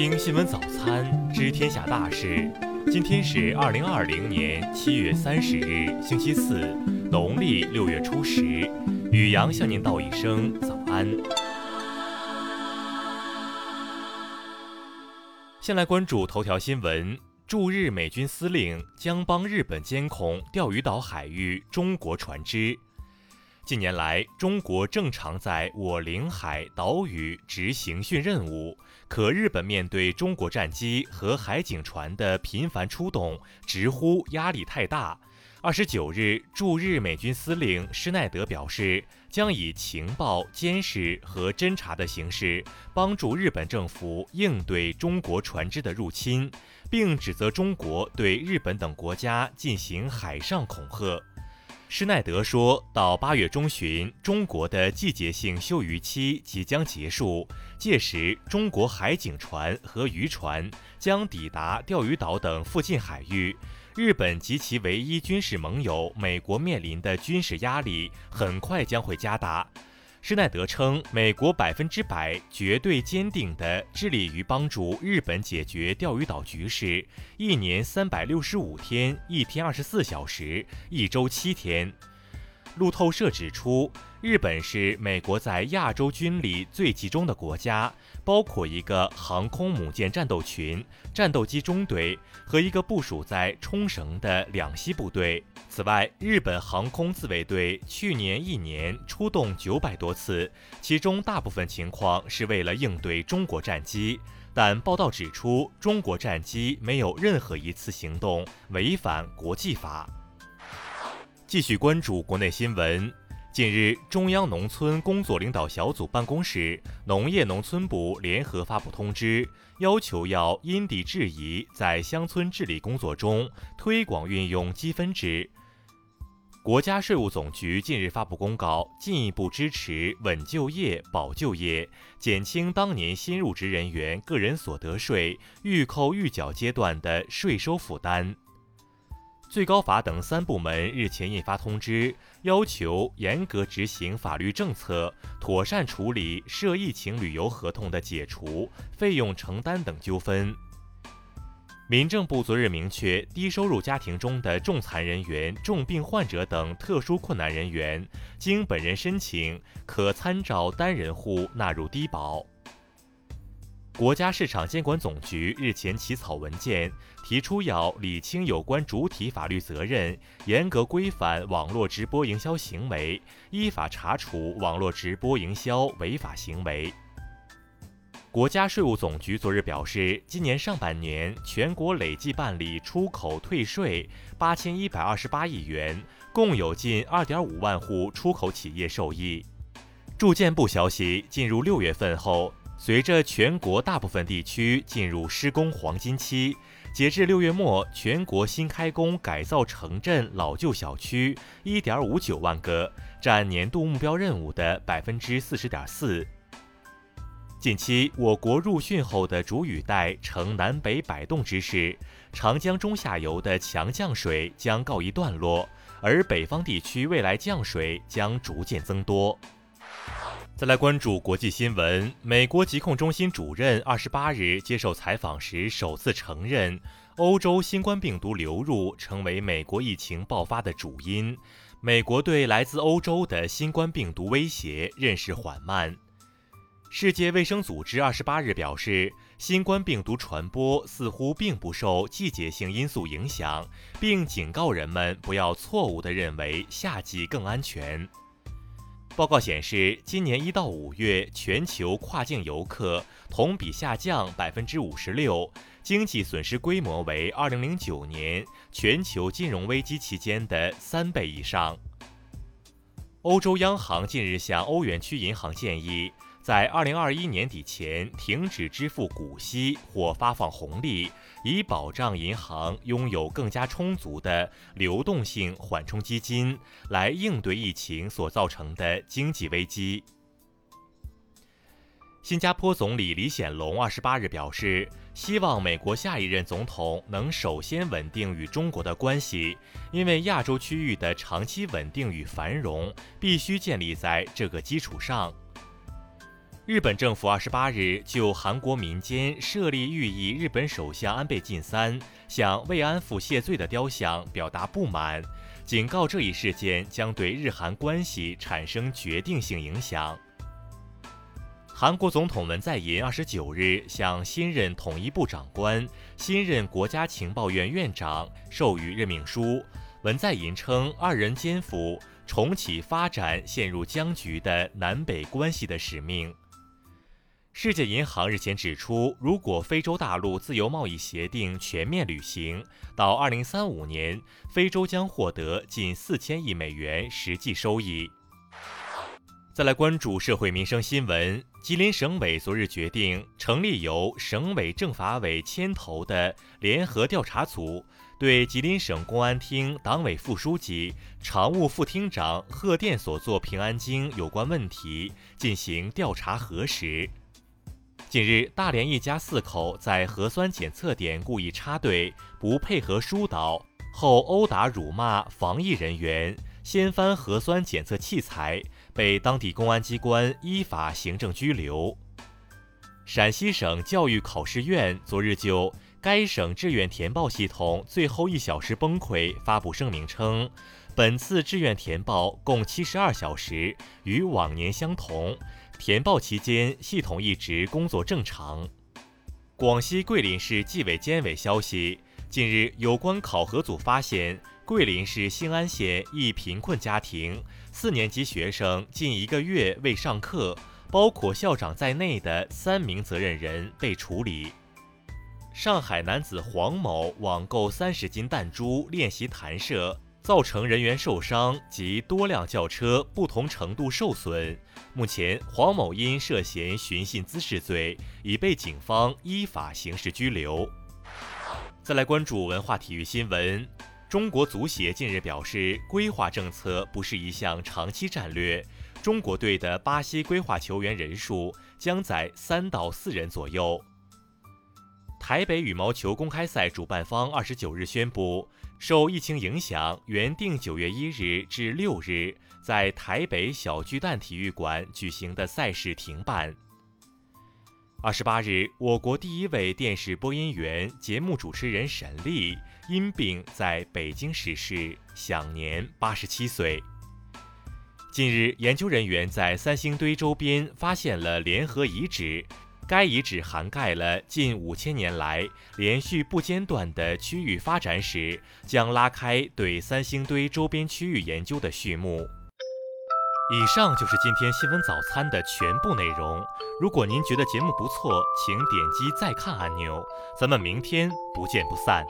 听新闻早餐，知天下大事。今天是二零二零年七月三十日，星期四，农历六月初十。雨阳向您道一声早安。先来关注头条新闻：驻日美军司令将帮日本监控钓鱼岛海域中国船只。近年来，中国正常在我领海岛屿执行训任务，可日本面对中国战机和海警船的频繁出动，直呼压力太大。二十九日，驻日美军司令施耐德表示，将以情报、监视和侦察的形式，帮助日本政府应对中国船只的入侵，并指责中国对日本等国家进行海上恐吓。施耐德说：“到八月中旬，中国的季节性休渔期即将结束，届时中国海警船和渔船将抵达钓鱼岛等附近海域。日本及其唯一军事盟友美国面临的军事压力很快将会加大。”施耐德称，美国百分之百绝对坚定地致力于帮助日本解决钓鱼岛局势，一年三百六十五天，一天二十四小时，一周七天。路透社指出，日本是美国在亚洲军力最集中的国家，包括一个航空母舰战斗群、战斗机中队和一个部署在冲绳的两栖部队。此外，日本航空自卫队去年一年出动九百多次，其中大部分情况是为了应对中国战机。但报道指出，中国战机没有任何一次行动违反国际法。继续关注国内新闻。近日，中央农村工作领导小组办公室、农业农村部联合发布通知，要求要因地制宜，在乡村治理工作中推广运用积分制。国家税务总局近日发布公告，进一步支持稳就业、保就业，减轻当年新入职人员个人所得税预扣预缴阶段的税收负担。最高法等三部门日前印发通知，要求严格执行法律政策，妥善处理涉疫情旅游合同的解除、费用承担等纠纷。民政部昨日明确，低收入家庭中的重残人员、重病患者等特殊困难人员，经本人申请，可参照单人户纳入低保。国家市场监管总局日前起草文件，提出要理清有关主体法律责任，严格规范网络直播营销行为，依法查处网络直播营销违法行为。国家税务总局昨日表示，今年上半年全国累计办理出口退税八千一百二十八亿元，共有近二点五万户出口企业受益。住建部消息，进入六月份后。随着全国大部分地区进入施工黄金期，截至六月末，全国新开工改造城镇老旧小区一点五九万个，占年度目标任务的百分之四十点四。近期，我国入汛后的主雨带呈南北摆动之势，长江中下游的强降水将告一段落，而北方地区未来降水将逐渐增多。再来关注国际新闻。美国疾控中心主任二十八日接受采访时，首次承认欧洲新冠病毒流入成为美国疫情爆发的主因。美国对来自欧洲的新冠病毒威胁认识缓慢。世界卫生组织二十八日表示，新冠病毒传播似乎并不受季节性因素影响，并警告人们不要错误地认为夏季更安全。报告显示，今年一到五月，全球跨境游客同比下降百分之五十六，经济损失规模为二零零九年全球金融危机期间的三倍以上。欧洲央行近日向欧元区银行建议。在二零二一年底前停止支付股息或发放红利，以保障银行拥有更加充足的流动性缓冲基金，来应对疫情所造成的经济危机。新加坡总理李显龙二十八日表示，希望美国下一任总统能首先稳定与中国的关系，因为亚洲区域的长期稳定与繁荣必须建立在这个基础上。日本政府二十八日就韩国民间设立寓意日本首相安倍晋三向慰安妇谢罪的雕像表达不满，警告这一事件将对日韩关系产生决定性影响。韩国总统文在寅二十九日向新任统一部长官、新任国家情报院院长授予任命书。文在寅称，二人肩负重启发展陷入僵局的南北关系的使命。世界银行日前指出，如果非洲大陆自由贸易协定全面履行，到二零三五年，非洲将获得近四千亿美元实际收益。再来关注社会民生新闻，吉林省委昨日决定成立由省委政法委牵头的联合调查组，对吉林省公安厅党委副书记、常务副厅长贺电所作平安京有关问题进行调查核实。近日，大连一家四口在核酸检测点故意插队、不配合疏导后，殴打、辱骂防疫人员，掀翻核酸检测器材，被当地公安机关依法行政拘留。陕西省教育考试院昨日就该省志愿填报系统最后一小时崩溃发布声明称，本次志愿填报共七十二小时，与往年相同。填报期间，系统一直工作正常。广西桂林市纪委监委消息，近日有关考核组发现，桂林市兴安县一贫困家庭四年级学生近一个月未上课，包括校长在内的三名责任人被处理。上海男子黄某网购三十斤弹珠练习弹射。造成人员受伤及多辆轿车不同程度受损。目前，黄某因涉嫌寻衅滋事罪，已被警方依法刑事拘留。再来关注文化体育新闻。中国足协近日表示，规划政策不是一项长期战略。中国队的巴西规划球员人数将在三到四人左右。台北羽毛球公开赛主办方二十九日宣布。受疫情影响，原定九月一日至六日在台北小巨蛋体育馆举行的赛事停办。二十八日，我国第一位电视播音员、节目主持人沈丽因病在北京逝世，享年八十七岁。近日，研究人员在三星堆周边发现了联合遗址。该遗址涵盖了近五千年来连续不间断的区域发展史，将拉开对三星堆周边区域研究的序幕。以上就是今天新闻早餐的全部内容。如果您觉得节目不错，请点击再看按钮。咱们明天不见不散。